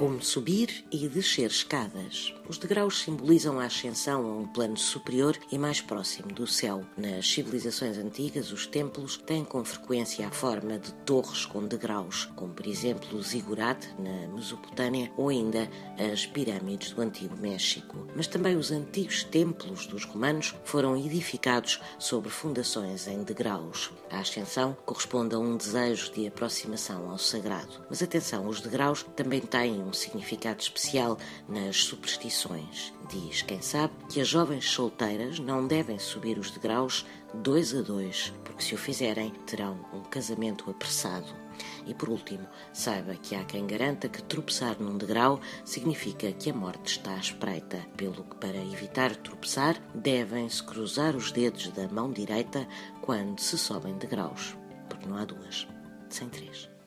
como subir e descer escadas. Os degraus simbolizam a ascensão a um plano superior e mais próximo do céu. Nas civilizações antigas, os templos têm com frequência a forma de torres com degraus, como por exemplo o zigurate na Mesopotâmia ou ainda as pirâmides do Antigo México. Mas também os antigos templos dos romanos foram edificados sobre fundações em degraus. A ascensão corresponde a um desejo de aproximação ao sagrado. Mas atenção, os degraus também têm um significado especial nas superstições. Diz quem sabe que as jovens solteiras não devem subir os degraus dois a dois, porque se o fizerem terão um casamento apressado. E por último, saiba que há quem garanta que tropeçar num degrau significa que a morte está à espreita, pelo que para evitar tropeçar devem-se cruzar os dedos da mão direita quando se sobem degraus, porque não há duas, sem três.